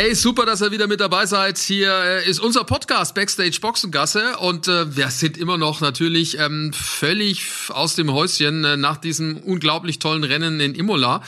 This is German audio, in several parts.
Hey, super, dass ihr wieder mit dabei seid. Hier äh, ist unser Podcast Backstage Boxengasse und äh, wir sind immer noch natürlich ähm, völlig aus dem Häuschen äh, nach diesem unglaublich tollen Rennen in Imola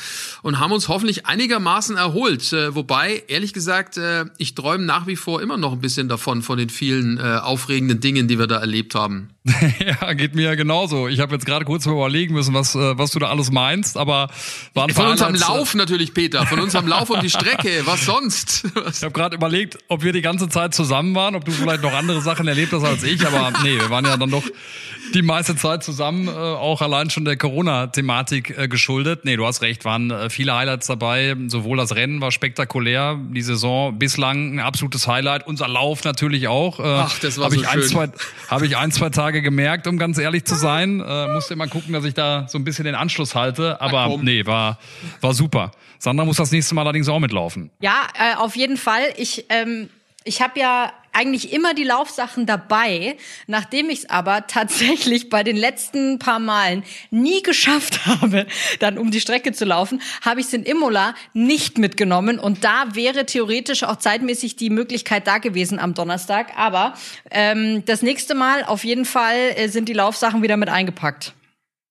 und haben uns hoffentlich einigermaßen erholt. Äh, wobei, ehrlich gesagt, äh, ich träume nach wie vor immer noch ein bisschen davon, von den vielen äh, aufregenden Dingen, die wir da erlebt haben. ja, geht mir ja genauso. Ich habe jetzt gerade kurz mal überlegen müssen, was, äh, was du da alles meinst, aber waren Von unserem Lauf natürlich, Peter. Von unserem Lauf und die Strecke. Was sonst? Ich habe gerade überlegt, ob wir die ganze Zeit zusammen waren, ob du vielleicht noch andere Sachen erlebt hast als ich, aber nee, wir waren ja dann doch die meiste Zeit zusammen, äh, auch allein schon der Corona-Thematik äh, geschuldet. Nee, du hast recht, waren äh, viele Highlights dabei. Sowohl das Rennen war spektakulär, die Saison bislang ein absolutes Highlight, unser Lauf natürlich auch. Ach, das war hab so ich ein, schön. zwei, Habe ich ein, zwei Tage gemerkt, um ganz ehrlich zu sein. Äh, musste immer gucken, dass ich da so ein bisschen den Anschluss halte, aber nee, war, war super. Sandra muss das nächste Mal allerdings auch mitlaufen. Ja, äh, auf jeden Fall. Ich, ähm, ich habe ja eigentlich immer die Laufsachen dabei. Nachdem ich es aber tatsächlich bei den letzten paar Malen nie geschafft habe, dann um die Strecke zu laufen, habe ich es in Imola nicht mitgenommen. Und da wäre theoretisch auch zeitmäßig die Möglichkeit da gewesen am Donnerstag. Aber ähm, das nächste Mal auf jeden Fall äh, sind die Laufsachen wieder mit eingepackt.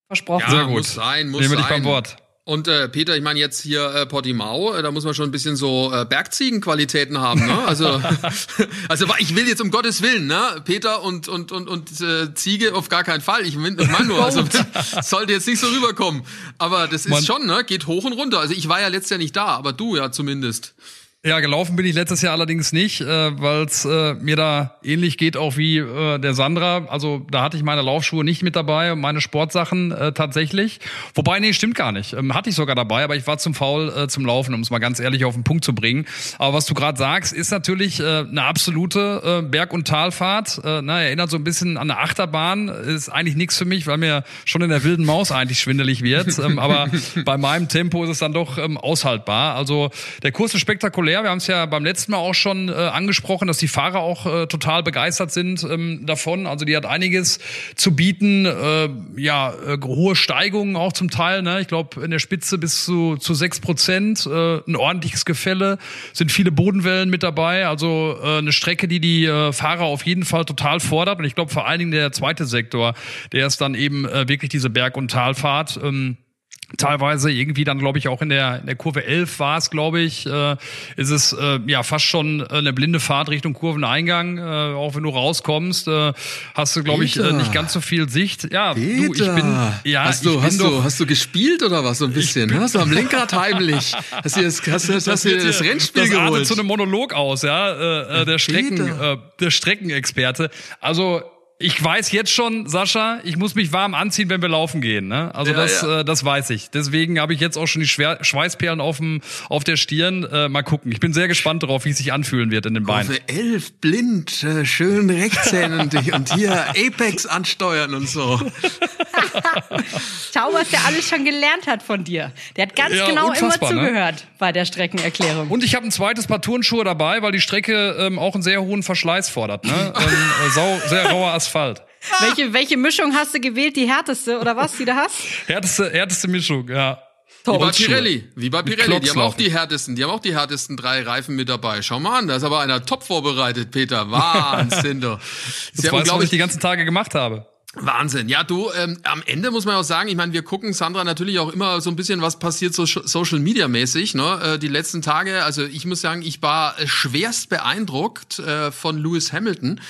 Versprochen. Ja, Sehr gut. muss sein, muss Nehme dich sein. beim Wort. Und äh, Peter, ich meine jetzt hier äh, Portimao, äh, da muss man schon ein bisschen so äh, Bergziegenqualitäten haben, ne? Also, also ich will jetzt um Gottes Willen, ne? Peter und und und und äh, Ziege auf gar keinen Fall. Ich meine nur, also sollte jetzt nicht so rüberkommen. Aber das ist Man- schon, ne? Geht hoch und runter. Also ich war ja letztes Jahr nicht da, aber du ja zumindest. Ja, gelaufen bin ich letztes Jahr allerdings nicht, äh, weil es äh, mir da ähnlich geht auch wie äh, der Sandra. Also da hatte ich meine Laufschuhe nicht mit dabei und meine Sportsachen äh, tatsächlich. Wobei, nee, stimmt gar nicht. Ähm, hatte ich sogar dabei, aber ich war zum faul äh, zum Laufen, um es mal ganz ehrlich auf den Punkt zu bringen. Aber was du gerade sagst, ist natürlich äh, eine absolute äh, Berg- und Talfahrt. Äh, na, erinnert so ein bisschen an eine Achterbahn. Ist eigentlich nichts für mich, weil mir schon in der wilden Maus eigentlich schwindelig wird. ähm, aber bei meinem Tempo ist es dann doch ähm, aushaltbar. Also der Kurs ist spektakulär. Wir haben es ja beim letzten Mal auch schon äh, angesprochen, dass die Fahrer auch äh, total begeistert sind ähm, davon. Also die hat einiges zu bieten. Äh, ja, äh, hohe Steigungen auch zum Teil. Ne? Ich glaube in der Spitze bis zu, zu sechs Prozent. Äh, ein ordentliches Gefälle. Sind viele Bodenwellen mit dabei. Also äh, eine Strecke, die die Fahrer auf jeden Fall total fordert. Und ich glaube vor allen Dingen der zweite Sektor, der ist dann eben wirklich diese Berg- und Talfahrt. Ähm, Teilweise irgendwie dann, glaube ich, auch in der, in der Kurve 11 war es, glaube ich, äh, ist es äh, ja fast schon äh, eine blinde Fahrt Richtung Kurveneingang. Äh, auch wenn du rauskommst, äh, hast du, glaube ich, äh, Peter. nicht ganz so viel Sicht. Ja, du, ich bin, ja, hast du, ich bin hast doch, du, hast du gespielt oder was so ein bisschen? Hast du am Lenkrad heimlich? Hast du das, hast, hast, hast du dir das Rennspiel das geholt? zu einem Monolog aus, ja, äh, äh, der Strecken, Peter. äh, der Streckenexperte. Also ich weiß jetzt schon, Sascha, ich muss mich warm anziehen, wenn wir laufen gehen. Ne? Also Ja, das, ja. Äh, das weiß ich. Deswegen habe ich jetzt auch schon die Schwer Schweißperlen auf, dem, auf der Stirn. Äh, mal gucken. Ich bin sehr gespannt darauf, wie es sich anfühlen wird in den Beinen. Kurve 11, blind, äh, schön rechtshändig und, und hier Apex ansteuern und so. Schau, was der alles schon gelernt hat von dir. Der hat ganz Ja, genau immer ne? zugehört bei der Streckenerklärung. Und ich habe ein zweites Paar Turnschuhe dabei, weil die Strecke ähm, auch einen sehr hohen Verschleiß fordert. Ne? ähm, äh, sau, sehr rauer Asphalt. welche, welche Mischung hast du gewählt? Die härteste oder was, die du hast? Härteste, härteste Mischung, ja. Wie bei. Pirelli. Wie bei Pirelli. Die haben auch die härtesten, die haben auch die härtesten drei Reifen mit dabei. Schau mal an, da ist aber einer top vorbereitet, Peter. Wahnsinn, du. Das Ist ja weißt du, was ich die ganzen Tage gemacht habe. Wahnsinn. Ja, du, ähm, am Ende muss man auch sagen, ich meine, wir gucken Sandra natürlich auch immer so ein bisschen, was passiert so Social Media mäßig, ne? Äh, die letzten Tage, also ich muss sagen, ich war äh, schwerst beeindruckt äh, von Lewis Hamilton.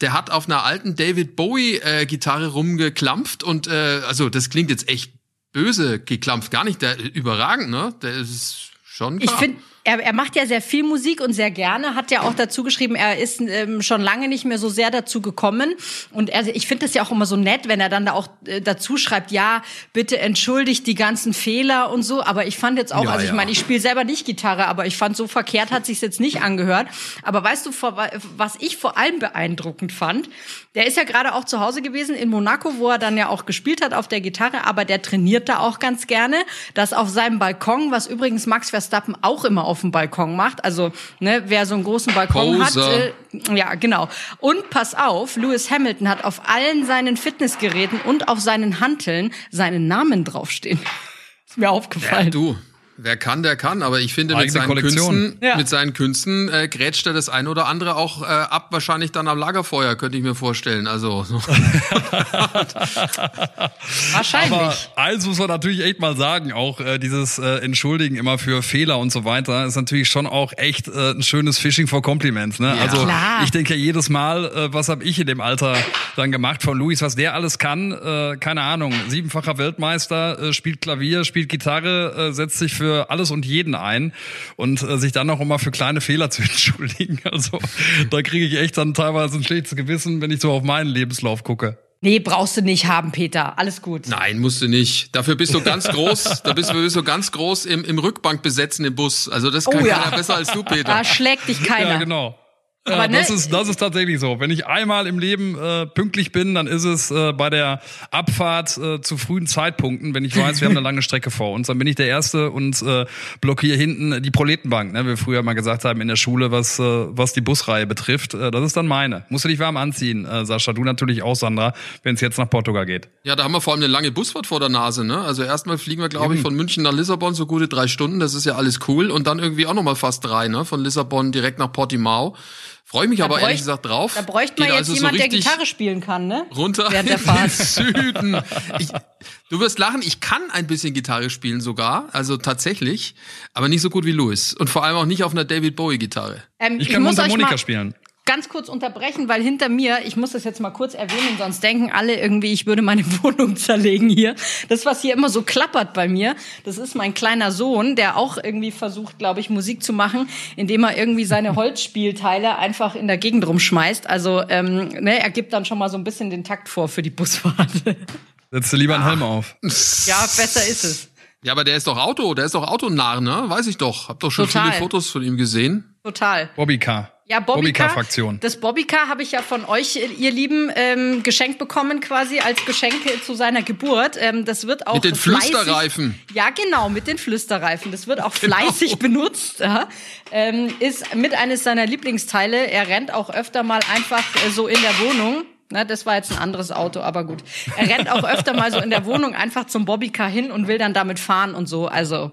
Der hat auf einer alten David Bowie äh, Gitarre rumgeklampft und äh, also das klingt jetzt echt böse geklampft, gar nicht der überragend, ne? Der ist schon Ich klar. finde er, er macht ja sehr viel Musik und sehr gerne, hat ja auch dazu geschrieben, er ist ähm, schon lange nicht mehr so sehr dazu gekommen. Und er, ich finde das ja auch immer so nett, wenn er dann da auch äh, dazu schreibt, ja, bitte entschuldigt die ganzen Fehler und so. Aber ich fand jetzt auch, Ja, also ich ja. meine, ich spiele selber nicht Gitarre, aber ich fand, so verkehrt hat sich's jetzt nicht angehört. Aber weißt du, vor, was ich vor allem beeindruckend fand, der ist ja gerade auch zu Hause gewesen in Monaco, wo er dann ja auch gespielt hat auf der Gitarre, aber der trainiert da auch ganz gerne. Das auf seinem Balkon, was übrigens Max Verstappen auch immer auf dem Balkon macht. Also, ne, wer so einen großen Balkon Poser. hat, äh, ja, genau. Und pass auf, Lewis Hamilton hat auf allen seinen Fitnessgeräten und auf seinen Hanteln seinen Namen draufstehen. Ist mir Ja, aufgefallen. du. Wer kann, der kann. Aber ich finde, mit seinen. Künsten, Ja. mit seinen Künsten äh, grätscht er das ein oder andere auch äh, ab, wahrscheinlich dann am Lagerfeuer, könnte ich mir vorstellen. Also so. Wahrscheinlich. Aber eins muss man natürlich echt mal sagen, auch äh, dieses äh, Entschuldigen immer für Fehler und so weiter ist natürlich schon auch echt äh, ein schönes Fishing for Compliments. Ne? also Klar. ich denke ja jedes Mal, äh, was habe ich in dem Alter dann gemacht von Luis, was der alles kann, äh, keine Ahnung, siebenfacher Weltmeister, äh, spielt Klavier, spielt Gitarre, äh, setzt sich für alles und jeden ein und äh, sich dann auch immer für kleine Fehler zu entschuldigen. Also da kriege ich echt dann teilweise ein schlechtes Gewissen, wenn ich so auf meinen Lebenslauf gucke. nee, brauchst du nicht haben, Peter. Alles gut. Nein, musst du nicht. Dafür bist du ganz groß. da bist du, bist du ganz groß im, im Rückbank besetzen im Bus. Also das kann Oh ja. keiner besser als du, Peter. Da schlägt dich keiner. Ja, genau. Aber Ja, ne- das, ist, das ist tatsächlich so. Wenn ich einmal im Leben äh, pünktlich bin, dann ist es äh, bei der Abfahrt äh, zu frühen Zeitpunkten, wenn ich weiß, wir haben eine lange Strecke vor uns, dann bin ich der Erste und äh, blockiere hinten die Proletenbank, ne, wie wir früher mal gesagt haben in der Schule, was, äh, was die Busreihe betrifft. Äh, das ist dann meine. Musst du dich warm anziehen, äh, Sascha. Du natürlich auch, Sandra, wenn es jetzt nach Portugal geht. Ja, da haben wir vor allem eine lange Busfahrt vor der Nase. Ne? Also erstmal fliegen wir, glaube ich, von München nach Lissabon so gute drei Stunden. Das ist ja alles cool. Und dann irgendwie auch nochmal fast drei. Ne? Von Lissabon direkt nach Portimao. Freue mich aber bräuch- ehrlich gesagt drauf. Da bräuchte man Geht jetzt also jemand, so der Gitarre spielen kann, ne? runter Während der in Fahrt. den Süden. Ich, du wirst lachen, ich kann ein bisschen Gitarre spielen sogar, also tatsächlich, aber nicht so gut wie Louis und vor allem auch nicht auf einer David Bowie Gitarre. Ähm, Ich kann muss euch Mundharmonika mal spielen. Ganz kurz unterbrechen, weil hinter mir, ich muss das jetzt mal kurz erwähnen, sonst denken alle irgendwie, ich würde meine Wohnung zerlegen hier. Das, was hier immer so klappert bei mir, das ist mein kleiner Sohn, der auch irgendwie versucht, glaube ich, Musik zu machen, indem er irgendwie seine Holzspielteile einfach in der Gegend rumschmeißt. Also ähm, ne, er gibt dann schon mal so ein bisschen den Takt vor für die Busfahrt. Setzt du lieber einen Helm auf. ja, besser ist es. Ja, aber der ist doch Auto, der ist doch Autonarr, ne? Weiß ich doch. Hab doch schon Total. viele Fotos von ihm gesehen. Total. Bobbycar. Ja, Bobbycar. Bobbycar-Fraktion. Das Bobbycar habe ich ja von euch, ihr Lieben, ähm, geschenkt bekommen, quasi als Geschenk zu seiner Geburt. Ähm, das wird auch Mit den fleißig- Flüsterreifen. Ja, genau, mit den Flüsterreifen. Das wird auch Genau. fleißig benutzt. Ja. Ähm, ist mit eines seiner Lieblingsteile. Er rennt auch öfter mal einfach äh, so in der Wohnung. Na, das war jetzt ein anderes Auto, aber gut. Er rennt auch öfter mal so in der Wohnung einfach zum Bobbycar hin und will dann damit fahren und so. Also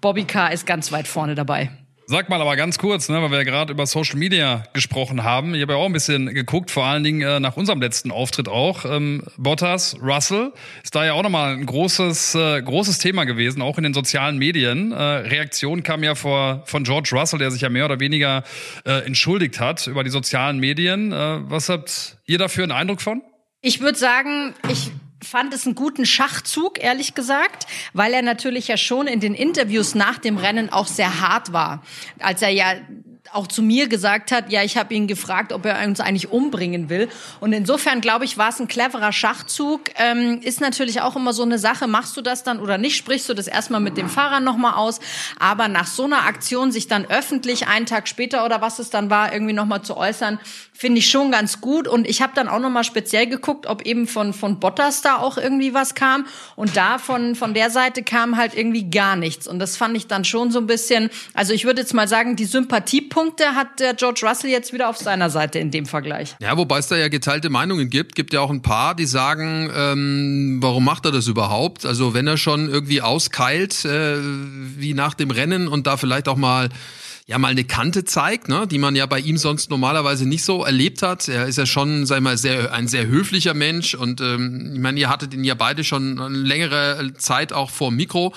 Bobbycar ist ganz weit vorne dabei. Sag mal aber ganz kurz, ne, weil wir ja gerade über Social Media gesprochen haben. Ich habe ja auch ein bisschen geguckt, vor allen Dingen äh, nach unserem letzten Auftritt auch. Ähm, Bottas, Russell ist da ja auch nochmal ein großes, äh, großes Thema gewesen, auch in den sozialen Medien. Äh, Reaktion kam ja vor, von George Russell, der sich ja mehr oder weniger äh, entschuldigt hat über die sozialen Medien. Äh, was habt ihr dafür einen Eindruck von? Ich würde sagen, ich fand es einen guten Schachzug, ehrlich gesagt, weil er natürlich ja schon in den Interviews nach dem Rennen auch sehr hart war. Als er ja auch zu mir gesagt hat, ja, ich habe ihn gefragt, ob er uns eigentlich umbringen will. Und insofern, glaube ich, war es ein cleverer Schachzug. Ähm, ist natürlich auch immer so eine Sache, machst du das dann oder nicht, sprichst du das erstmal mit dem Fahrer nochmal aus. Aber nach so einer Aktion sich dann öffentlich einen Tag später oder was es dann war, irgendwie nochmal zu äußern, finde ich schon ganz gut. Und ich habe dann auch nochmal speziell geguckt, ob eben von, von Bottas da auch irgendwie was kam. Und da von, von der Seite kam halt irgendwie gar nichts. Und das fand ich dann schon so ein bisschen, also ich würde jetzt mal sagen, die Sympathiepunkte hat der George Russell jetzt wieder auf seiner Seite in dem Vergleich. Ja, wobei es da ja geteilte Meinungen gibt. Gibt ja auch ein paar, die sagen, ähm, warum macht er das überhaupt? Also wenn er schon irgendwie auskeilt, äh, wie nach dem Rennen und da vielleicht auch mal ja mal eine Kante zeigt, ne, die man ja bei ihm sonst normalerweise nicht so erlebt hat. Er ist ja schon, sag ich mal, sehr ein sehr höflicher Mensch und ähm, ich meine, ihr hattet ihn ja beide schon längere Zeit auch vor Mikro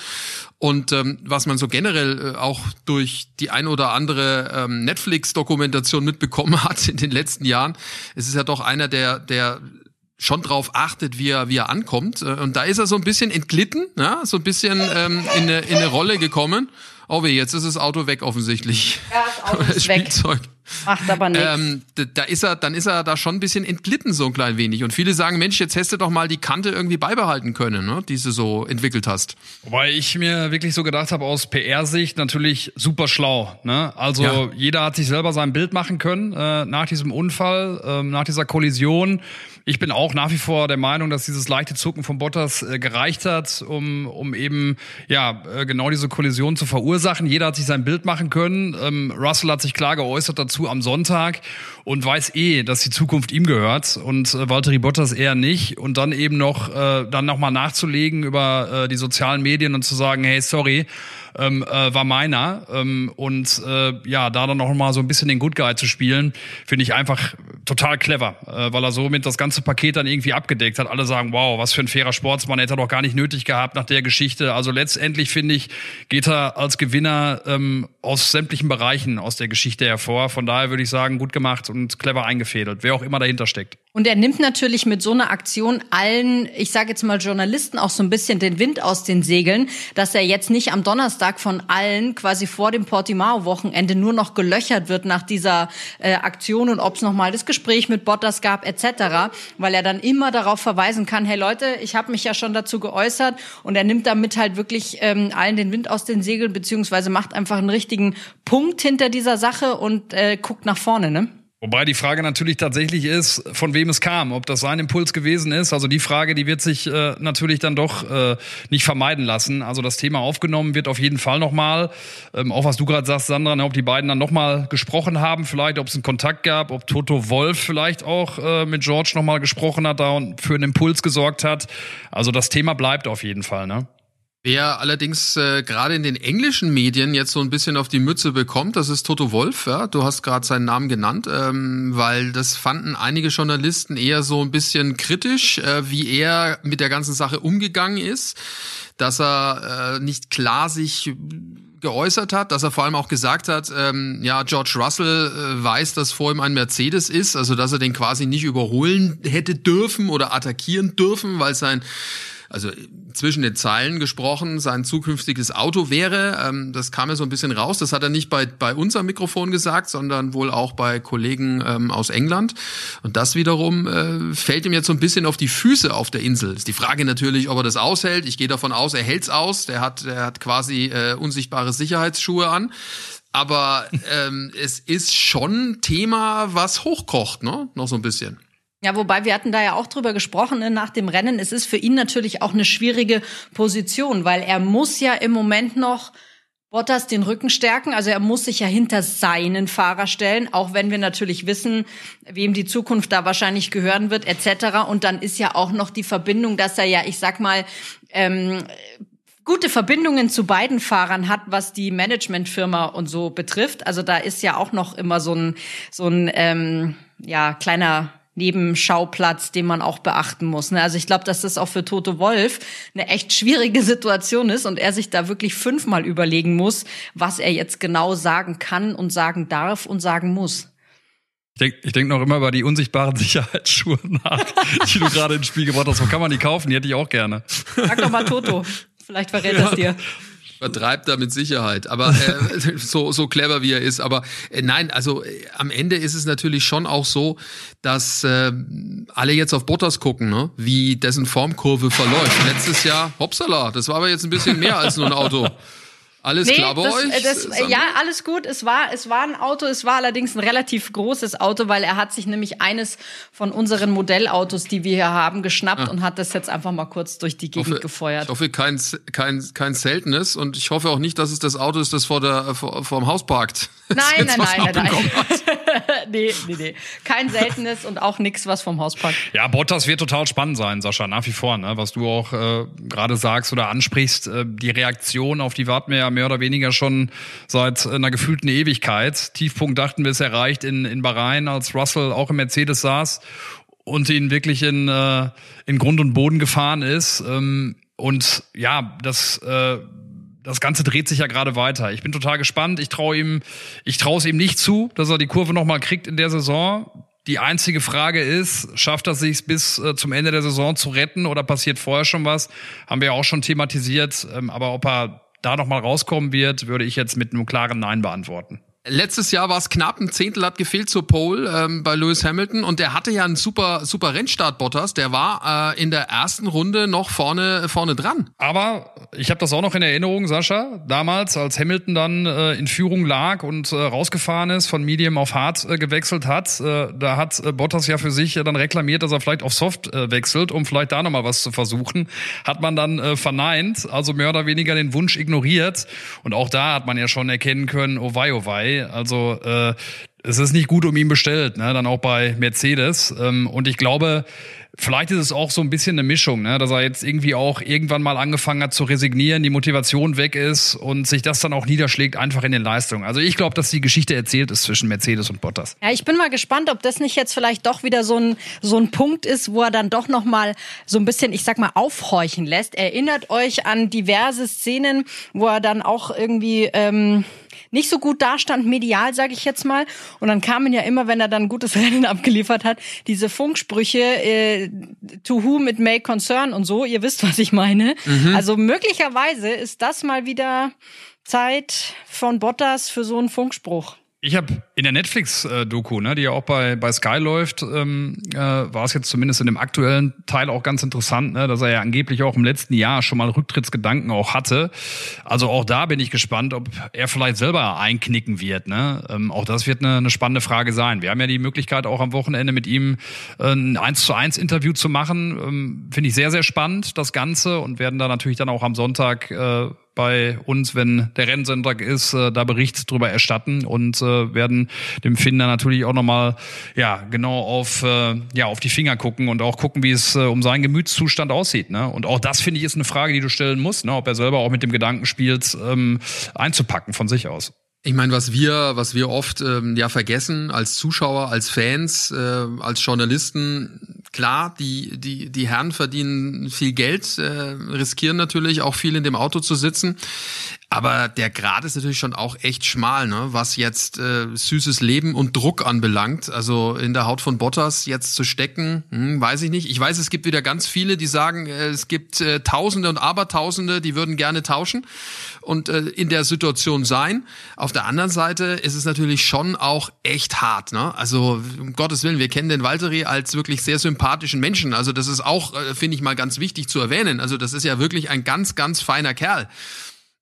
und ähm, was man so generell äh, auch durch die ein oder andere ähm, Netflix-Dokumentation mitbekommen hat in den letzten Jahren, es ist ja doch einer der der schon drauf achtet, wie er, wie er ankommt. Äh, Und da ist er so ein bisschen entglitten, ja, so ein bisschen ähm, in, eine, in eine Rolle gekommen. Oh weh, jetzt ist das Auto weg offensichtlich. Ja, das Auto ist weg. Spielzeug. Macht aber nichts. Ähm, da- da ist er, dann ist er da schon ein bisschen entglitten, so ein klein wenig. Und viele sagen, Mensch, jetzt hättest du doch mal die Kante irgendwie beibehalten können, ne, die du so entwickelt hast. Wobei ich mir wirklich so gedacht habe, aus PR-Sicht natürlich super schlau. Ne? Also Ja. jeder hat sich selber sein Bild machen können äh, nach diesem Unfall, ähm, nach dieser Kollision. Ich bin auch nach wie vor der Meinung, dass dieses leichte Zucken von Bottas äh, gereicht hat, um, um eben ja äh, genau diese Kollision zu verursachen. Jeder hat sich sein Bild machen können. Ähm, Russell hat sich klar geäußert dazu am Sonntag und weiß eh, dass die Zukunft ihm gehört und äh, Valtteri Bottas eher nicht. Und dann eben noch äh, dann noch mal nachzulegen über äh, die sozialen Medien und zu sagen, hey, sorry, ähm, äh, war meiner. Ähm, und äh, ja, da dann noch mal so ein bisschen den Good Guy zu spielen, finde ich einfach total clever, äh, weil er somit das ganze Paket dann irgendwie abgedeckt hat. Alle sagen, wow, was für ein fairer Sportsmann, hätte er doch gar nicht nötig gehabt nach der Geschichte. Also letztendlich finde ich, geht er als Gewinner ähm, aus sämtlichen Bereichen aus der Geschichte hervor. Von daher würde ich sagen, gut gemacht und clever eingefädelt, wer auch immer dahinter steckt. Und er nimmt natürlich mit so einer Aktion allen, ich sage jetzt mal Journalisten auch so ein bisschen den Wind aus den Segeln, dass er jetzt nicht am Donnerstag von allen quasi vor dem Portimao-Wochenende nur noch gelöchert wird nach dieser äh, Aktion und ob es nochmal das Gespräch mit Bottas gab etc., weil er dann immer darauf verweisen kann, hey Leute, ich habe mich ja schon dazu geäußert und er nimmt damit halt wirklich ähm, allen den Wind aus den Segeln beziehungsweise macht einfach einen richtigen Punkt hinter dieser Sache und äh, guckt nach vorne, ne? Wobei die Frage natürlich tatsächlich ist, von wem es kam, ob das sein Impuls gewesen ist. Also die Frage, die wird sich äh, natürlich dann doch äh, nicht vermeiden lassen. Also das Thema aufgenommen wird auf jeden Fall nochmal. Ähm, auch was du gerade sagst, Sandra, ne, ob die beiden dann nochmal gesprochen haben, vielleicht, ob es einen Kontakt gab, ob Toto Wolf vielleicht auch äh, mit George nochmal gesprochen hat da und für einen Impuls gesorgt hat. Also das Thema bleibt auf jeden Fall, ne? Wer allerdings äh, gerade in den englischen Medien jetzt so ein bisschen auf die Mütze bekommt, das ist Toto Wolf. Ja? Du hast gerade seinen Namen genannt, ähm, weil das fanden einige Journalisten eher so ein bisschen kritisch, äh, wie er mit der ganzen Sache umgegangen ist, dass er äh, nicht klar sich geäußert hat, dass er vor allem auch gesagt hat, ähm, ja, George Russell äh, weiß, dass vor ihm ein Mercedes ist, also dass er den quasi nicht überholen hätte dürfen oder attackieren dürfen, weil sein also zwischen den Zeilen gesprochen, sein zukünftiges Auto wäre. Ähm, das kam ja so ein bisschen raus. Das hat er nicht bei, bei uns am Mikrofon gesagt, sondern wohl auch bei Kollegen ähm, aus England. Und das wiederum äh, fällt ihm jetzt so ein bisschen auf die Füße auf der Insel. Ist die Frage natürlich, ob er das aushält. Ich gehe davon aus, er hält's aus. Der hat, der hat quasi äh, unsichtbare Sicherheitsschuhe an. Aber ähm, es ist schon Thema, was hochkocht, ne? Noch so ein bisschen. Ja, wobei wir hatten da ja auch drüber gesprochen ne, nach dem Rennen. Es ist für ihn natürlich auch eine schwierige Position, weil er muss ja im Moment noch Bottas den Rücken stärken. Also er muss sich ja hinter seinen Fahrer stellen, auch wenn wir natürlich wissen, wem die Zukunft da wahrscheinlich gehören wird, etc. Und dann ist ja auch noch die Verbindung, dass er ja, ich sag mal, ähm, gute Verbindungen zu beiden Fahrern hat, was die Managementfirma und so betrifft. Also da ist ja auch noch immer so ein so ein ähm, ja kleiner Nebenschauplatz, den man auch beachten muss. ne? Also ich glaube, dass das auch für Toto Wolf eine echt schwierige Situation ist und er sich da wirklich fünfmal überlegen muss, was er jetzt genau sagen kann und sagen darf und sagen muss. Ich denke ich denk noch immer über die unsichtbaren Sicherheitsschuhe nach, die du gerade ins Spiel gebracht hast. Wo kann man die kaufen? Die hätte ich auch gerne. Sag doch mal Toto, vielleicht verrät er es dir. Vertreibt er mit Sicherheit. Aber äh, so, so clever wie er ist. Aber äh, nein, also äh, am Ende ist es natürlich schon auch so, dass äh, alle jetzt auf Bottas gucken, ne? wie dessen Formkurve verläuft. Letztes Jahr, hoppsala, das war aber jetzt ein bisschen mehr als nur ein Auto. Alles klar bei das, euch? äh, Das, Sandra? ja, alles gut. Es war, es war ein Auto. Es war allerdings ein relativ großes Auto, weil er hat sich nämlich eines von unseren Modellautos, die wir hier haben, geschnappt und hat das jetzt einfach mal kurz durch die Ah. Gegend hoffe, gefeuert. ich hoffe kein, kein, kein seltenes und ich hoffe auch nicht, dass es das Auto ist, das vor, der, vor, vor dem Haus parkt. Nein, nein, nein, nein, nein. nee, nee, nee. Kein seltenes und auch nichts, was vom Haus packt. Ja, Bottas wird total spannend sein, Sascha, nach wie vor, ne? was du auch äh, gerade sagst oder ansprichst. Äh, die Reaktion, auf die warten wir ja mehr oder weniger schon seit einer gefühlten Ewigkeit. Tiefpunkt dachten wir es erreicht in, in Bahrain, als Russell auch im Mercedes saß und ihn wirklich in, äh, in Grund und Boden gefahren ist. Ähm, und ja, das äh, das Ganze dreht sich ja gerade weiter. Ich bin total gespannt. Ich traue ihm, ich traue es ihm nicht zu, dass er die Kurve noch mal kriegt in der Saison. Die einzige Frage ist, schafft er sich bis äh, zum Ende der Saison zu retten oder passiert vorher schon was? Haben wir ja auch schon thematisiert. Ähm, aber ob er da nochmal rauskommen wird, würde ich jetzt mit einem klaren Nein beantworten. Letztes Jahr war es knapp, ein Zehntel hat gefehlt zur Pole ähm, bei Lewis Hamilton und der hatte ja einen super super Rennstart Bottas, der war äh, in der ersten Runde noch vorne vorne dran. Aber ich habe das auch noch in Erinnerung, Sascha, damals als Hamilton dann äh, in Führung lag und äh, rausgefahren ist, von Medium auf Hard äh, gewechselt hat, äh, da hat äh, Bottas ja für sich äh, dann reklamiert, dass er vielleicht auf Soft äh, wechselt, um vielleicht da nochmal was zu versuchen. Hat man dann äh, verneint, also mehr oder weniger den Wunsch ignoriert und auch da hat man ja schon erkennen können, oh wei, oh wei, also äh, es ist nicht gut um ihn bestellt, ne? dann auch bei Mercedes. Ähm, und ich glaube, vielleicht ist es auch so ein bisschen eine Mischung, ne? dass er jetzt irgendwie auch irgendwann mal angefangen hat zu resignieren, die Motivation weg ist und sich das dann auch niederschlägt einfach in den Leistungen. Also ich glaube, dass die Geschichte erzählt ist zwischen Mercedes und Bottas. Ja, ich bin mal gespannt, ob das nicht jetzt vielleicht doch wieder so ein so ein Punkt ist, wo er dann doch noch mal so ein bisschen, ich sag mal, aufhorchen lässt. Erinnert euch an diverse Szenen, wo er dann auch irgendwie ähm, nicht so gut dastand, medial, sage ich jetzt mal. Und dann kamen ja immer, wenn er dann ein gutes Rennen abgeliefert hat, diese Funksprüche, äh, to whom it may concern und so. Ihr wisst, was ich meine. Mhm. Also möglicherweise ist das mal wieder Zeit von Bottas für so einen Funkspruch. Ich habe in der Netflix-Doku, ne, die ja auch bei, bei Sky läuft, ähm, äh, war es jetzt zumindest in dem aktuellen Teil auch ganz interessant, ne, dass er ja angeblich auch im letzten Jahr schon mal Rücktrittsgedanken auch hatte. Also auch da bin ich gespannt, ob er vielleicht selber einknicken wird. Ne? Ähm, auch das wird eine, eine spannende Frage sein. Wir haben ja die Möglichkeit, auch am Wochenende mit ihm äh, ein 1 zu 1 Interview zu machen. Ähm, Finde ich sehr, sehr spannend, das Ganze, und werden da natürlich dann auch am Sonntag äh, bei uns, wenn der Rennsonntag ist, äh, da Bericht drüber erstatten und äh, werden dem Finder natürlich auch nochmal ja, genau auf, äh, ja, auf die Finger gucken und auch gucken, wie es um seinen Gemütszustand aussieht. Ne? Und auch das, finde ich, ist eine Frage, die du stellen musst, ne? ob er selber auch mit dem Gedanken spielt, ähm, einzupacken von sich aus. Ich meine, was wir, was wir oft ähm, ja vergessen als Zuschauer, als Fans, äh, als Journalisten, klar, die die die Herren verdienen viel Geld, äh, riskieren natürlich auch viel in dem Auto zu sitzen. Aber der Grad ist natürlich schon auch echt schmal, ne? was jetzt äh, süßes Leben und Druck anbelangt. Also in der Haut von Bottas jetzt zu stecken, hm, weiß ich nicht. Ich weiß, es gibt wieder ganz viele, die sagen, äh, es gibt äh, Tausende und Abertausende, die würden gerne tauschen und äh, in der Situation sein. Auf der anderen Seite ist es natürlich schon auch echt hart. Ne? Also um Gottes Willen, wir kennen den Walteri als wirklich sehr sympathischen Menschen. Also das ist auch, äh, finde ich mal, ganz wichtig zu erwähnen. Also das ist ja wirklich ein ganz, ganz feiner Kerl.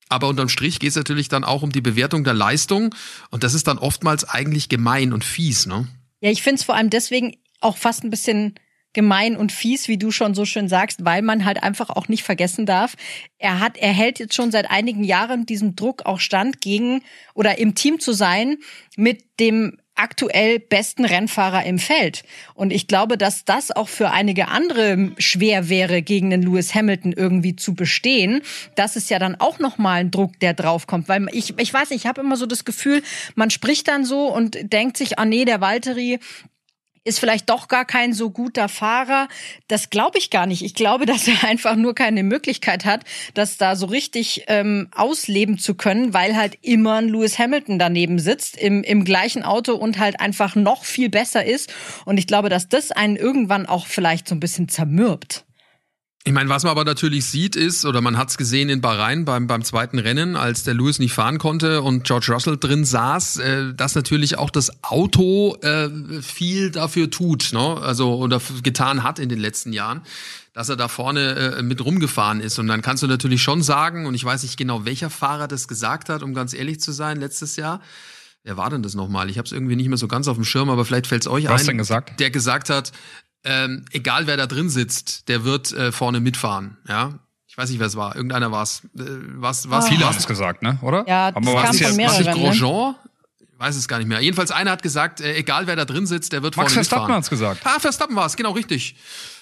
Aber unterm Strich geht es natürlich dann auch um die Bewertung der Leistung. Und das ist dann oftmals eigentlich gemein und fies, ne? Ja, ich finde es vor allem deswegen auch fast ein bisschen gemein und fies, wie du schon so schön sagst, weil man halt einfach auch nicht vergessen darf, er hat, er hält jetzt schon seit einigen Jahren diesem Druck auch stand gegen oder im Team zu sein mit dem aktuell besten Rennfahrer im Feld. Und ich glaube, dass das auch für einige andere schwer wäre, gegen den Lewis Hamilton irgendwie zu bestehen. Das ist ja dann auch nochmal ein Druck, der draufkommt. Weil ich, ich weiß nicht, ich habe immer so das Gefühl, man spricht dann so und denkt sich, ah nee, der Valtteri, ist vielleicht doch gar kein so guter Fahrer. Das glaube ich gar nicht. Ich glaube, dass er einfach nur keine Möglichkeit hat, das da so richtig ähm, ausleben zu können, weil halt immer ein Lewis Hamilton daneben sitzt im, im gleichen Auto und halt einfach noch viel besser ist. Und ich glaube, dass das einen irgendwann auch vielleicht so ein bisschen zermürbt. Ich meine, was man aber natürlich sieht ist, oder man hat es gesehen in Bahrain beim, beim zweiten Rennen, als der Lewis nicht fahren konnte und George Russell drin saß, äh, dass natürlich auch das Auto äh, viel dafür tut, ne? also oder getan hat in den letzten Jahren, dass er da vorne äh, mit rumgefahren ist. Und dann kannst du natürlich schon sagen, und ich weiß nicht genau, welcher Fahrer das gesagt hat, um ganz ehrlich zu sein, letztes Jahr, Wer war denn das nochmal? Ich habe es irgendwie nicht mehr so ganz auf dem Schirm, aber vielleicht fällt es euch Was ein. Was denn gesagt? Der gesagt hat, ähm, egal wer da drin sitzt, der wird äh, vorne mitfahren. Ja, ich weiß nicht, wer es war. Irgendeiner war es. Äh, was, was. Viele haben es gesagt, ne? Oder? Ja, Aber das was, kam von mehreren, was Grosjean? Ich weiß es gar nicht mehr. Jedenfalls einer hat gesagt, äh, egal wer da drin sitzt, der wird Max vorne mitfahren. Max Verstappen hat's gesagt. Ah, Verstappen war es, genau richtig.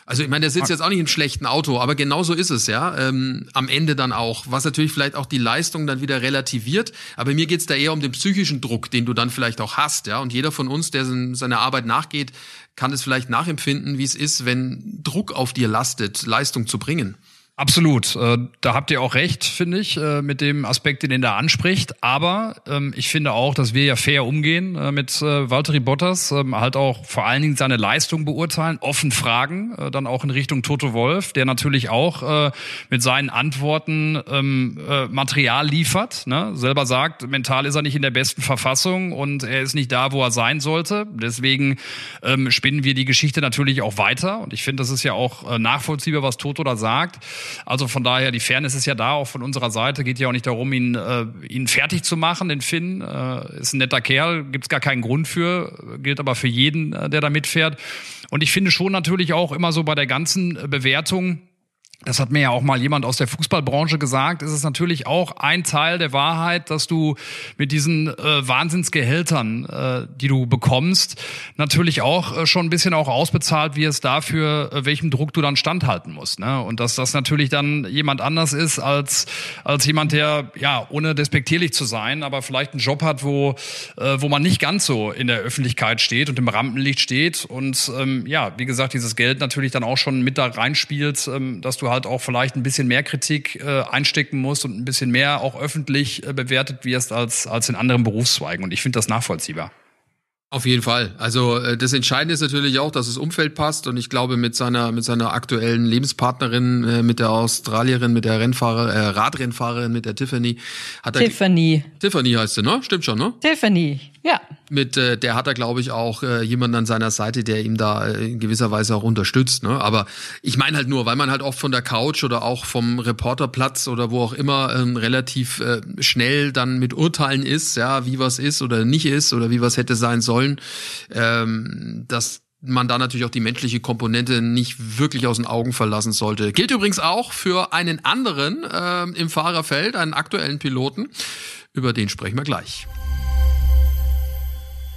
Also ich meine, der sitzt jetzt auch nicht im schlechten Auto, aber genau so ist es, ja. Ähm, am Ende dann auch, was natürlich vielleicht auch die Leistung dann wieder relativiert. Aber mir geht's da eher um den psychischen Druck, den du dann vielleicht auch hast, ja. Und jeder von uns, der seiner Arbeit nachgeht, kann es vielleicht nachempfinden, wie es ist, wenn Druck auf dir lastet, Leistung zu bringen. Absolut. Äh, da habt ihr auch recht, finde ich, äh, mit dem Aspekt, den ihr da anspricht. Aber ähm, ich finde auch, dass wir ja fair umgehen äh, mit Valtteri Bottas, ähm, halt auch vor allen Dingen seine Leistung beurteilen, offen fragen, dann auch in Richtung Toto Wolf, der natürlich auch mit seinen Antworten ähm, Material liefert. Ne? Selber sagt, mental ist er nicht in der besten Verfassung und er ist nicht da, wo er sein sollte. Deswegen spinnen wir die Geschichte natürlich auch weiter. Und ich finde, das ist ja auch nachvollziehbar, was Toto da sagt. Also von daher, die Fairness ist ja da, auch von unserer Seite. Geht ja auch nicht darum, ihn, äh, ihn fertig zu machen, den Finn. Äh, ist ein netter Kerl, gibt's gar keinen Grund für, gilt aber für jeden, äh, der da mitfährt. Und ich finde schon natürlich auch immer so bei der ganzen Bewertung, das hat mir ja auch mal jemand aus der Fußballbranche gesagt, ist es natürlich auch ein Teil der Wahrheit, dass du mit diesen äh, Wahnsinnsgehältern, äh, die du bekommst, natürlich auch äh, schon ein bisschen auch ausbezahlt wirst dafür, äh, welchem Druck du dann standhalten musst. Ne? Und dass das natürlich dann jemand anders ist als, als jemand, der, ja, ohne despektierlich zu sein, aber vielleicht einen Job hat, wo, äh, wo man nicht ganz so in der Öffentlichkeit steht und im Rampenlicht steht. Und ähm, ja, wie gesagt, dieses Geld natürlich dann auch schon mit da reinspielt, ähm, dass du halt auch vielleicht ein bisschen mehr Kritik äh, einstecken musst und ein bisschen mehr auch öffentlich äh, bewertet wirst als, als in anderen Berufszweigen. Und ich finde das nachvollziehbar. Auf jeden Fall. Also äh, das Entscheidende ist natürlich auch, dass das Umfeld passt und ich glaube mit seiner mit seiner aktuellen Lebenspartnerin, äh, mit der Australierin, mit der Rennfahrer, äh, Radrennfahrerin, mit der Tiffany, hat er Tiffany. Tiffany heißt sie, ne? Stimmt schon, ne? Tiffany. Ja. Mit äh, der hat er, glaube ich, auch äh, jemanden an seiner Seite, der ihm da äh, in gewisser Weise auch unterstützt. Ne? Aber ich meine halt nur, weil man halt oft von der Couch oder auch vom Reporterplatz oder wo auch immer ähm, relativ äh, schnell dann mit Urteilen ist, ja, wie was ist oder nicht ist oder wie was hätte sein sollen, ähm, dass man da natürlich auch die menschliche Komponente nicht wirklich aus den Augen verlassen sollte. Gilt übrigens auch für einen anderen äh, im Fahrerfeld, einen aktuellen Piloten. Über den sprechen wir gleich.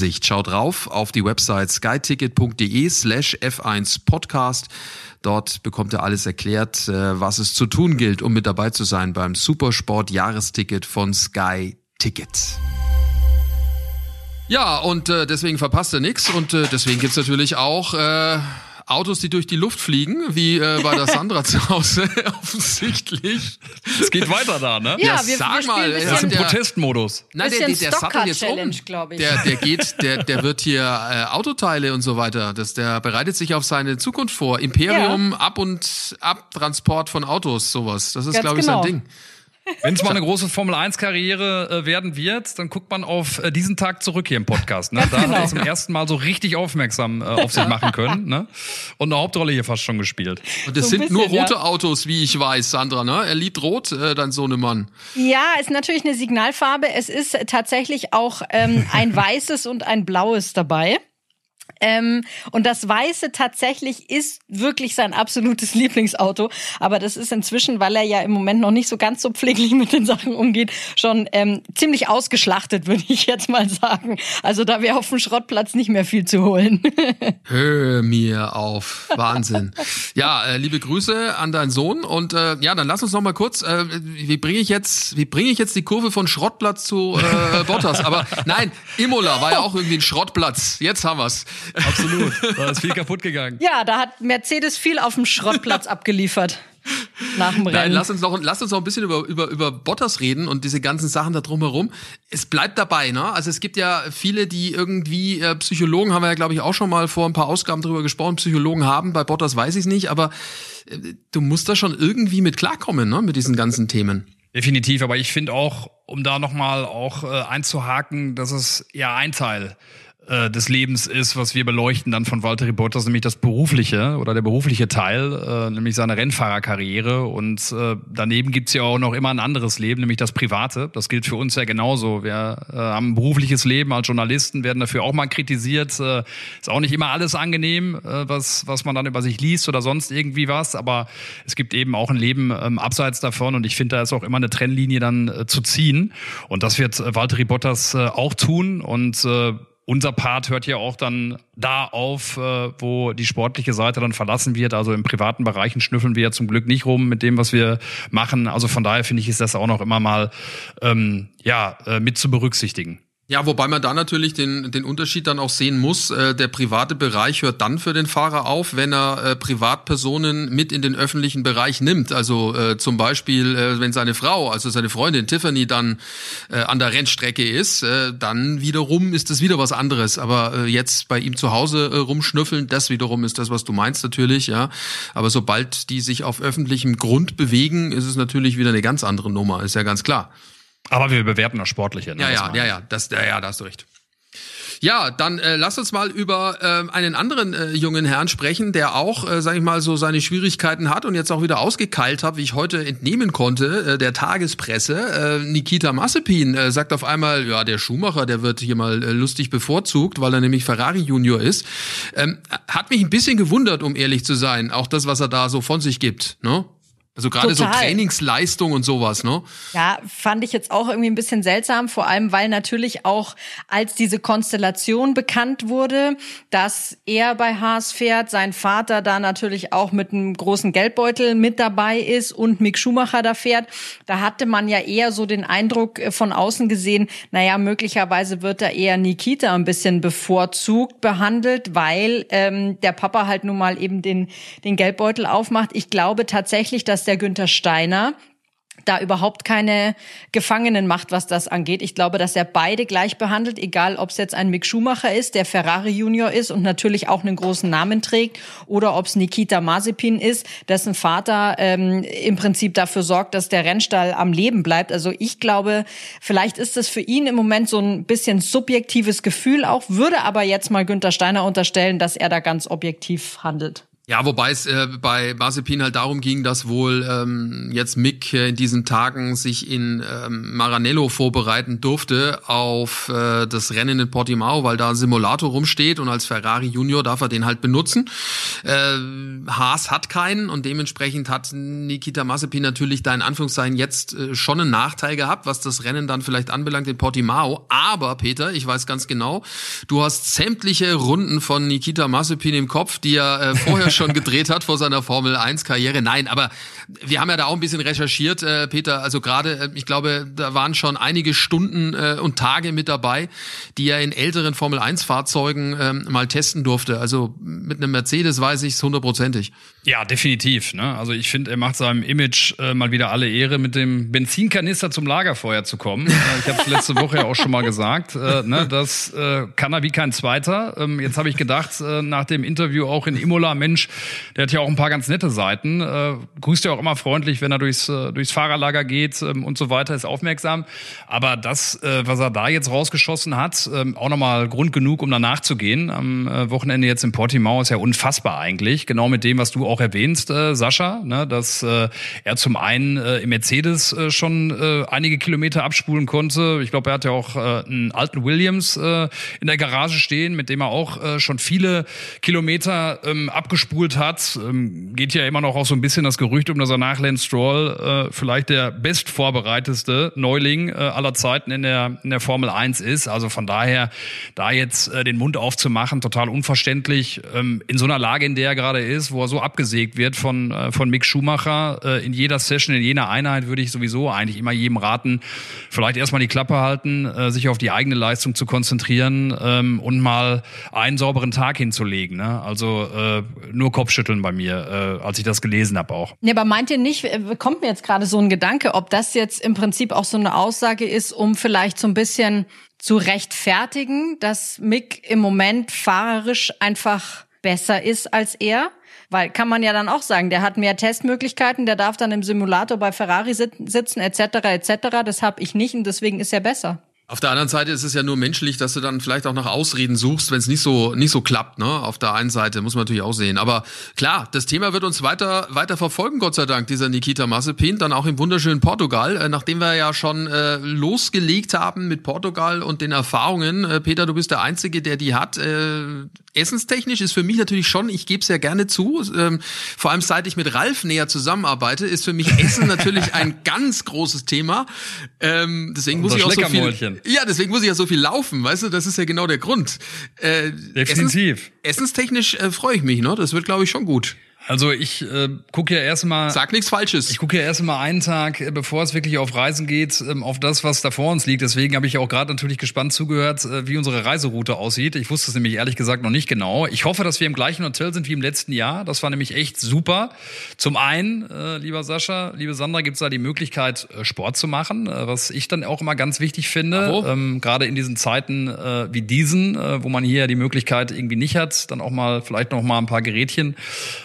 Ansicht. Schaut drauf auf die Website skyticket.de slash F1 Podcast. Dort bekommt ihr alles erklärt, äh, was es zu tun gilt, um mit dabei zu sein beim Supersport Jahresticket von Sky Ticket. Ja, und äh, deswegen verpasst ihr nichts und äh, deswegen gibt's natürlich auch äh, Autos, die durch die Luft fliegen, wie äh, bei der Sandra zu Hause, offensichtlich. Es geht weiter da, ne? Ja, ja wir, sag wir mal, das ist im Protestmodus. Nein, der, der, der sattelt jetzt um. Der, der geht, der, der wird hier äh, Autoteile und so weiter. Das, der bereitet sich auf seine Zukunft vor. Imperium, ja. Ab- und Abtransport von Autos, sowas. Das ist, glaube ich, genau. sein Ding. Wenn es mal eine große Formel-1-Karriere äh, werden wird, dann guckt man auf äh, diesen Tag zurück hier im Podcast. Ne? Da genau. hat er zum ersten Mal so richtig aufmerksam äh, auf sich machen können. Ne? Und eine Hauptrolle hier fast schon gespielt. Und das so sind bisschen, nur rote ja. Autos, wie ich weiß, Sandra. Ne? Er liebt rot, äh, dein Sohnemann. Ja, ist natürlich eine Signalfarbe. Es ist tatsächlich auch ähm, ein weißes und ein blaues dabei. Ähm, und das Weiße tatsächlich ist wirklich sein absolutes Lieblingsauto. Aber das ist inzwischen, weil er ja im Moment noch nicht so ganz so pfleglich mit den Sachen umgeht, schon ähm, ziemlich ausgeschlachtet, würde ich jetzt mal sagen. Also da wäre auf dem Schrottplatz nicht mehr viel zu holen. Hör mir auf. Wahnsinn. ja, äh, liebe Grüße an deinen Sohn. Und äh, ja, dann lass uns noch mal kurz, äh, wie bringe ich jetzt, wie bringe ich jetzt die Kurve von Schrottplatz zu äh, Bottas? Aber nein, Imola war ja auch irgendwie ein Schrottplatz. Jetzt haben wir's. Absolut. Da ist viel kaputt gegangen. Ja, da hat Mercedes viel auf dem Schrottplatz abgeliefert. Nach dem Rennen. Nein, lass uns noch, lass uns noch ein bisschen über, über, über Bottas reden und diese ganzen Sachen da drumherum. Es bleibt dabei, ne? Also es gibt ja viele, die irgendwie, äh, Psychologen haben wir ja, glaube ich, auch schon mal vor ein paar Ausgaben drüber gesprochen, Psychologen haben, bei Bottas weiß ich es nicht, aber äh, du musst da schon irgendwie mit klarkommen, ne? Mit diesen ganzen Themen. Definitiv, aber ich finde auch, um da nochmal auch äh, einzuhaken, dass es ja ein Teil äh, des Lebens ist, was wir beleuchten dann von Walter Bottas, nämlich das berufliche oder der berufliche Teil, äh, nämlich seine Rennfahrerkarriere. Und äh, daneben gibt's ja auch noch immer ein anderes Leben, nämlich das private. Das gilt für uns ja genauso. Wir äh, haben ein berufliches Leben als Journalisten, werden dafür auch mal kritisiert. Äh, ist auch nicht immer alles angenehm, äh, was, was man dann über sich liest oder sonst irgendwie was. Aber es gibt eben auch ein Leben ähm, abseits davon. Und ich finde, da ist auch immer eine Trennlinie dann äh, zu ziehen. Und das wird äh, Valtteri Bottas äh, auch tun. Und äh, unser Part hört ja auch dann da auf, äh, wo die sportliche Seite dann verlassen wird. Also im privaten Bereichen schnüffeln wir ja zum Glück nicht rum mit dem, was wir machen. Also von daher finde ich, ist das auch noch immer mal ähm, ja äh, mit zu berücksichtigen. Ja, wobei man da natürlich den, den Unterschied dann auch sehen muss. Äh, der private Bereich hört dann für den Fahrer auf, wenn er äh, Privatpersonen mit in den öffentlichen Bereich nimmt. Also äh, zum Beispiel, äh, wenn seine Frau, also seine Freundin Tiffany dann äh, an der Rennstrecke ist, äh, dann wiederum ist das wieder was anderes. Aber äh, jetzt bei ihm zu Hause äh, rumschnüffeln, das wiederum ist das, was du meinst natürlich, ja. Aber sobald die sich auf öffentlichem Grund bewegen, ist es natürlich wieder eine ganz andere Nummer, ist ja ganz klar. Aber wir bewerten das Sportliche. Ne, ja, ja, ja, ja, das, ja, ja, da hast du recht. Ja, dann äh, lass uns mal über äh, einen anderen äh, jungen Herrn sprechen, der auch, äh, sag ich mal, so seine Schwierigkeiten hat und jetzt auch wieder ausgekeilt hat, wie ich heute entnehmen konnte, äh, der Tagespresse. Äh, Nikita Massepin äh, sagt auf einmal, ja, der Schumacher, der wird hier mal äh, lustig bevorzugt, weil er nämlich Ferrari Junior ist. Ähm, hat mich ein bisschen gewundert, um ehrlich zu sein, auch das, was er da so von sich gibt. Ne? Also gerade so Trainingsleistung und sowas, ne? Ja, fand ich jetzt auch irgendwie ein bisschen seltsam, vor allem weil natürlich auch als diese Konstellation bekannt wurde, dass er bei Haas fährt, sein Vater da natürlich auch mit einem großen Geldbeutel mit dabei ist und Mick Schumacher da fährt, da hatte man ja eher so den Eindruck äh, von außen gesehen, naja, möglicherweise wird da eher Nikita ein bisschen bevorzugt behandelt, weil ähm, der Papa halt nun mal eben den, den Geldbeutel aufmacht. Ich glaube tatsächlich, dass dass der Günther Steiner da überhaupt keine Gefangenen macht, was das angeht. Ich glaube, dass er beide gleich behandelt, egal ob es jetzt ein Mick Schumacher ist, der Ferrari Junior ist und natürlich auch einen großen Namen trägt, oder ob es Nikita Mazepin ist, dessen Vater ähm, im Prinzip dafür sorgt, dass der Rennstall am Leben bleibt. Also ich glaube, vielleicht ist es für ihn im Moment so ein bisschen subjektives Gefühl auch, würde aber jetzt mal Günther Steiner unterstellen, dass er da ganz objektiv handelt. Ja, wobei es äh, bei Mazepin halt darum ging, dass wohl ähm, jetzt Mick äh, in diesen Tagen sich in ähm, Maranello vorbereiten durfte auf äh, das Rennen in Portimao, weil da ein Simulator rumsteht und als Ferrari Junior darf er den halt benutzen. Äh, Haas hat keinen und dementsprechend hat Nikita Mazepin natürlich da in Anführungszeichen jetzt äh, schon einen Nachteil gehabt, was das Rennen dann vielleicht anbelangt in Portimao. Aber Peter, ich weiß ganz genau, du hast sämtliche Runden von Nikita Mazepin im Kopf, die er äh, vorher schon gedreht hat vor seiner Formel 1 Karriere. Nein, aber wir haben ja da auch ein bisschen recherchiert, äh, Peter. Also gerade, äh, ich glaube, da waren schon einige Stunden äh, und Tage mit dabei, die er in älteren Formel 1 Fahrzeugen ähm, mal testen durfte. Also mit einem Mercedes weiß ich es hundertprozentig. Ja, definitiv. Ne? Also ich finde, er macht seinem Image äh, mal wieder alle Ehre, mit dem Benzinkanister zum Lagerfeuer zu kommen. Äh, ich habe es letzte Woche ja auch schon mal gesagt. Äh, ne? Das äh, kann er wie kein Zweiter. Ähm, jetzt habe ich gedacht, äh, nach dem Interview auch in Imola, Mensch, der hat ja auch ein paar ganz nette Seiten. Äh, grüßt ja auch immer freundlich, wenn er durchs, äh, durchs Fahrerlager geht ähm, und so weiter, ist aufmerksam. Aber das, äh, was er da jetzt rausgeschossen hat, äh, auch nochmal Grund genug, um danach zu gehen. Am äh, Wochenende jetzt in Portimao ist ja unfassbar eigentlich. Genau mit dem, was du auch erwähnst, äh, Sascha, ne, dass äh, er zum einen äh, im Mercedes äh, schon äh, einige Kilometer abspulen konnte. Ich glaube, er hat ja auch äh, einen alten Williams äh, in der Garage stehen, mit dem er auch äh, schon viele Kilometer ähm, abgespult hat. Ähm, geht ja immer noch auch so ein bisschen das Gerücht um, dass er nach Lance Stroll äh, vielleicht der bestvorbereiteste Neuling äh, aller Zeiten in der, in der Formel 1 ist. Also von daher, da jetzt äh, den Mund aufzumachen, total unverständlich. Ähm, in so einer Lage, in der er gerade ist, wo er so abgesägt wird von, äh, von Mick Schumacher, äh, in jeder Session, in jeder Einheit würde ich sowieso eigentlich immer jedem raten, vielleicht erstmal die Klappe halten, äh, sich auf die eigene Leistung zu konzentrieren ähm, und mal einen sauberen Tag hinzulegen. Ne? Also äh, nur Kopfschütteln bei mir, äh, als ich das gelesen habe auch. Ja, aber meint ihr nicht, äh, kommt mir jetzt gerade so ein Gedanke, ob das jetzt im Prinzip auch so eine Aussage ist, um vielleicht so ein bisschen zu rechtfertigen, dass Mick im Moment fahrerisch einfach besser ist als er? Weil kann man ja dann auch sagen, der hat mehr Testmöglichkeiten, der darf dann im Simulator bei Ferrari sitzen etc. etc. Das habe ich nicht und deswegen ist er besser. Auf der anderen Seite ist es ja nur menschlich, dass du dann vielleicht auch nach Ausreden suchst, wenn es nicht so nicht so klappt. Ne? Auf der einen Seite muss man natürlich auch sehen. Aber klar, das Thema wird uns weiter weiter verfolgen, Gott sei Dank, dieser Nikita Mazepin, dann auch im wunderschönen Portugal, äh, nachdem wir ja schon äh, losgelegt haben mit Portugal und den Erfahrungen. Äh, Peter, du bist der Einzige, der die hat. Äh, essenstechnisch ist für mich natürlich schon, ich gebe es ja gerne zu, ähm, vor allem seit ich mit Ralf näher zusammenarbeite, ist für mich Essen natürlich ein ganz großes Thema. Ähm, deswegen muss ich auch so viel ja, deswegen muss ich ja so viel laufen, weißt du, das ist ja genau der Grund. Äh, Definitiv. Essens, essenstechnisch äh, freue ich mich, ne? Das wird, glaube ich, schon gut. Also ich äh, gucke ja erstmal. Sag nichts Falsches. Ich gucke ja erstmal einen Tag, äh, bevor es wirklich auf Reisen geht, ähm, auf das, was da vor uns liegt. Deswegen habe ich auch gerade natürlich gespannt zugehört, äh, wie unsere Reiseroute aussieht. Ich wusste es nämlich ehrlich gesagt noch nicht genau. Ich hoffe, dass wir im gleichen Hotel sind wie im letzten Jahr. Das war nämlich echt super. Zum einen, äh, lieber Sascha, liebe Sandra, gibt es da die Möglichkeit, äh, Sport zu machen, äh, was ich dann auch immer ganz wichtig finde. Ähm, gerade in diesen Zeiten äh, wie diesen, wo man hier die Möglichkeit irgendwie nicht hat, dann auch mal vielleicht noch mal ein paar Gerätchen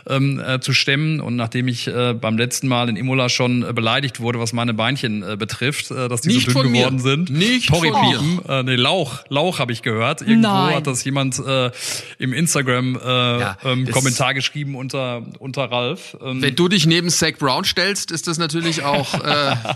ähm, äh, zu stemmen. Und nachdem ich äh, beim letzten Mal in Imola schon äh, beleidigt wurde, was meine Beinchen äh, betrifft, äh, dass die Nicht so dünn geworden mir. sind. Nicht Porripiepen, äh, nee, Lauch, Lauch habe ich gehört. Irgendwo Nein. hat das jemand äh, im Instagram äh, Ja, ähm, Kommentar geschrieben unter unter Ralf. Ähm, Wenn du dich neben Zach Brown stellst, ist das natürlich auch. Äh,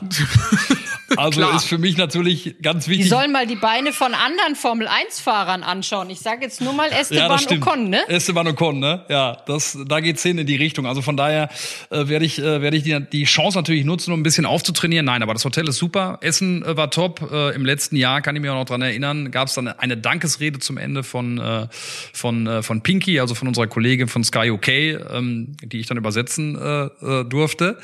also klar. ist für mich natürlich ganz Die wichtig. sollen mal die Beine von anderen Formel-1-Fahrern anschauen. Ich sage jetzt nur mal Esteban Ocon, ne? Esteban Ocon, ne? Ja, das, da geht's hin in die Richtung. Also von daher äh, werde ich, äh, werde ich die, die Chance natürlich nutzen, um ein bisschen aufzutrainieren. Nein, aber das Hotel ist super. Essen äh, war top. Äh, Im letzten Jahr kann ich mich auch noch dran erinnern, gab es dann eine Dankesrede zum Ende von äh, von äh, von Pinky, also von unserer Kollegin von Sky UK, ähm, die ich dann übersetzen äh, äh, durfte.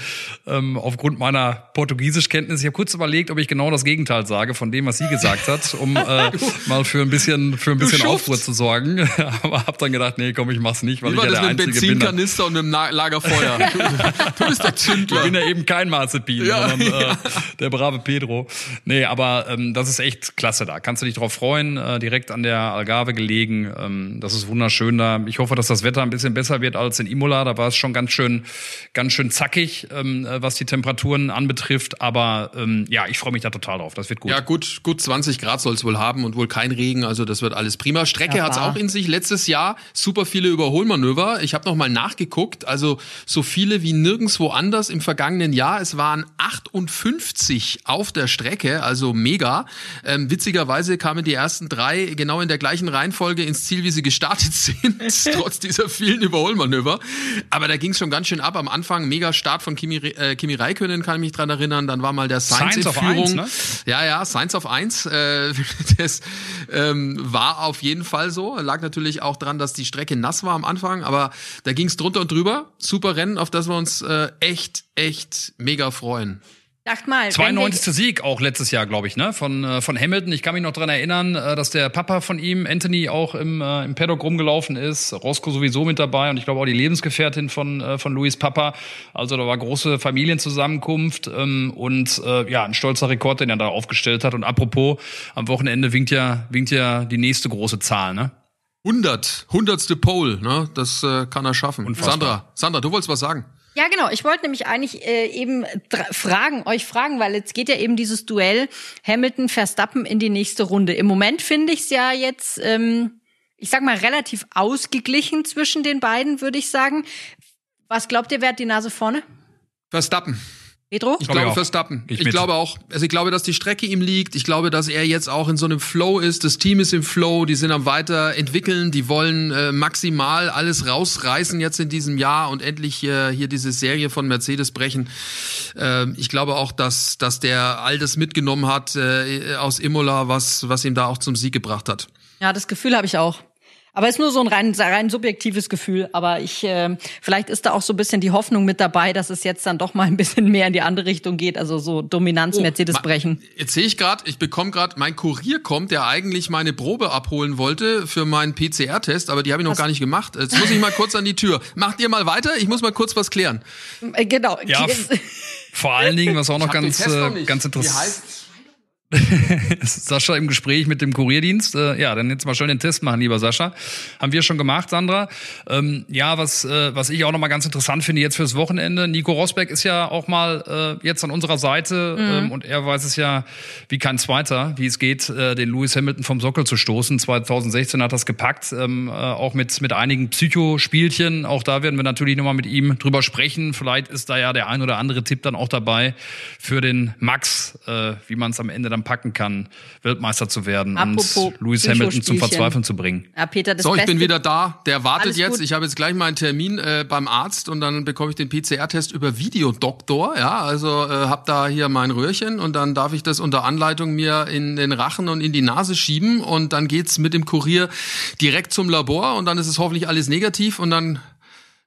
Ähm, aufgrund meiner Portugiesischkenntnis. Ich habe kurz überlegt, ob ich genau das Gegenteil sage von dem, was sie gesagt hat, um äh, mal für ein bisschen für ein bisschen. Aufruhr zu sorgen. aber habe dann gedacht, nee, komm, ich mach's nicht, weil wie ich war ja das der mit dem einzige bin. Benzinkanister und mit dem Lagerfeuer? du bist der Ich Zündler. bin ja eben kein Marzipin, Ja, sondern ja. äh, der brave Pedro. Nee, aber ähm, das ist echt klasse da. Kannst du dich drauf freuen, äh, direkt an der Algarve gelegen. Ähm, das ist wunderschön da. Ich hoffe, dass das Wetter ein bisschen besser wird als in Imola. Da war es schon ganz schön, ganz schön zackig, ähm, äh, was die Temperaturen anbetrifft. Aber ähm, ja, ich freue mich da total drauf. Das wird gut. Ja, gut, gut 20 Grad soll es wohl haben und wohl kein Regen, also das wird alles prima. Strecke Ja, hat's wahr. auch in sich. Letztes Jahr super viele Überholmanöver. Ich habe noch mal nachgeguckt, also so viele wie nirgendwo anders im vergangenen Jahr. Es waren 58 auf der Strecke, also mega. Ähm, witzigerweise kamen die ersten drei genau in der gleichen Reihenfolge ins Ziel, wie sie gestartet sind, trotz dieser vielen Überholmanöver. Aber da ging es schon ganz schön ab. Am Anfang mega Start von Kimi, äh, Kimi Räikkönen, kann ich mich dran erinnern. Dann war mal der in auf Führung. eins, ne? Ja, ja, Science of 1. Äh, das ähm, war auf jeden Fall so. Lag natürlich auch dran, dass die Strecke nass war am Anfang, aber da ging es drunter und drüber. Super Rennen, auf das wir uns äh, echt, echt mega freuen. Dacht mal. wenn 92. Sieg auch letztes Jahr, glaube ich, ne? Von, äh, von Hamilton. Ich kann mich noch dran erinnern, äh, dass der Papa von ihm, Anthony, auch im, äh, im Paddock rumgelaufen ist. Roscoe sowieso mit dabei und ich glaube auch die Lebensgefährtin von, äh, von Louis Papa. Also da war große Familienzusammenkunft ähm, und äh, ja, ein stolzer Rekord, den er da aufgestellt hat. Und apropos, am Wochenende winkt ja, winkt ja die nächste große Zahl, ne? 100, hundertste Pole, ne? Das äh, kann er schaffen. Unfassbar. Sandra, Sandra, du wolltest was sagen? Ja, genau. Ich wollte nämlich eigentlich äh, eben fragen, euch fragen, weil jetzt geht ja eben dieses Duell Hamilton Verstappen in die nächste Runde. Im Moment finde ich es ja jetzt, ähm, ich sag mal, relativ ausgeglichen zwischen den beiden, würde ich sagen. Was glaubt ihr, wer hat die Nase vorne? Verstappen. Pedro? Ich Glaube glaube ich auch. Verstappen. Ich Ich, glaube auch. Also ich glaube, dass die Strecke ihm liegt. Ich glaube, dass er jetzt auch in so einem Flow ist. Das Team ist im Flow. Die sind am weiterentwickeln. Die wollen äh, maximal alles rausreißen jetzt in diesem Jahr und endlich äh, hier diese Serie von Mercedes brechen. Ähm, ich glaube auch, dass dass der all das mitgenommen hat äh, aus Imola, was was ihm da auch zum Sieg gebracht hat. Ja, das Gefühl habe ich auch. Aber ist nur so ein rein, rein subjektives Gefühl. Aber ich, äh, vielleicht ist da auch so ein bisschen die Hoffnung mit dabei, dass es jetzt dann doch mal ein bisschen mehr in die andere Richtung geht. Also so Dominanz Mercedes Oh, Ma- brechen. Jetzt sehe ich gerade, ich bekomme gerade, mein Kurier kommt, der eigentlich meine Probe abholen wollte für meinen PCR-Test, aber die habe ich noch gar nicht gemacht. Jetzt muss ich mal kurz an die Tür. Macht ihr mal weiter? Ich muss mal kurz was klären. Äh, genau. Ja, vor allen Dingen, was auch noch ganz, noch äh, ganz interessant heißt- Sascha im Gespräch mit dem Kurierdienst. Äh, ja, dann jetzt mal schnell den Test machen, lieber Sascha. Haben wir schon gemacht, Sandra. Ähm, ja, was, äh, was ich auch nochmal ganz interessant finde jetzt fürs Wochenende. Nico Rosberg ist ja auch mal äh, jetzt an unserer Seite mhm. ähm, und er weiß es ja wie kein Zweiter, wie es geht, äh, den Lewis Hamilton vom Sockel zu stoßen. 2016 hat das gepackt, ähm, äh, auch mit, mit einigen Psychospielchen. Auch da werden wir natürlich nochmal mit ihm drüber sprechen. Vielleicht ist da ja der ein oder andere Tipp dann auch dabei für den Max, äh, wie man es am Ende dann packen kann, Weltmeister zu werden Apropos und Lewis Hamilton zum Verzweifeln zu bringen. Ja, Peter, das so, ich Beste bin wieder da. Der wartet Alles jetzt. Gut. Ich habe jetzt gleich meinen Termin äh, beim Arzt und dann bekomme ich den PCR-Test über Videodoktor. Ja, also äh, habe da hier mein Röhrchen und dann darf ich das unter Anleitung mir in den Rachen und in die Nase schieben und dann geht's mit dem Kurier direkt zum Labor und dann ist es hoffentlich alles negativ und dann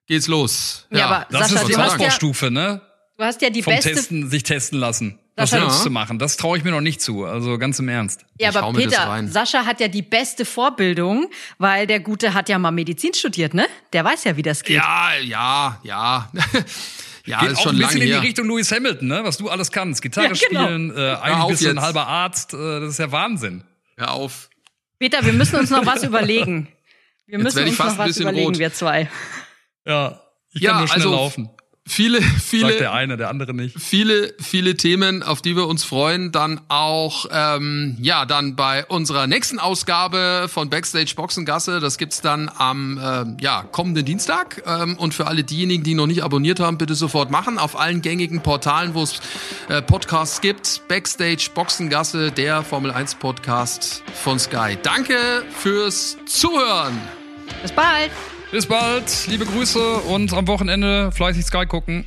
geht's los. Ja, ja aber das Sascha, ist die Ausbaustufe, ne? Du hast ja die Vom beste Testen, sich testen lassen das selbst zu machen. Das traue ich mir noch nicht zu. Also ganz im Ernst. Ja, aber Peter, Sascha hat ja die beste Vorbildung, weil der Gute hat ja mal Medizin studiert, ne? Der weiß ja, wie das geht. Ja, ja, ja. Ja, Geht ist auch schon ein bisschen in die Richtung Lewis Hamilton, ne? was du alles kannst. Gitarre ja, genau. spielen, äh, eigentlich bist du ein halber Arzt. Äh, das ist ja Wahnsinn. Hör auf. Peter, wir müssen uns noch was überlegen. Wir müssen uns noch was überlegen, rot. wir zwei. Ja, ich kann ja, nur schnell also, laufen. Viele, viele. Sagt der eine, der andere nicht. Viele, viele Themen, auf die wir uns freuen. Dann auch, ähm, ja, dann bei unserer nächsten Ausgabe von Backstage Boxengasse. Das gibt's dann am äh, ja, kommenden Dienstag. Ähm, und für alle diejenigen, die noch nicht abonniert haben, bitte sofort machen. Auf allen gängigen Portalen, wo es äh, Podcasts gibt. Backstage Boxengasse, der Formel 1 Podcast von Sky. Danke fürs Zuhören. Bis bald. Bis bald, liebe Grüße und am Wochenende fleißig Sky gucken.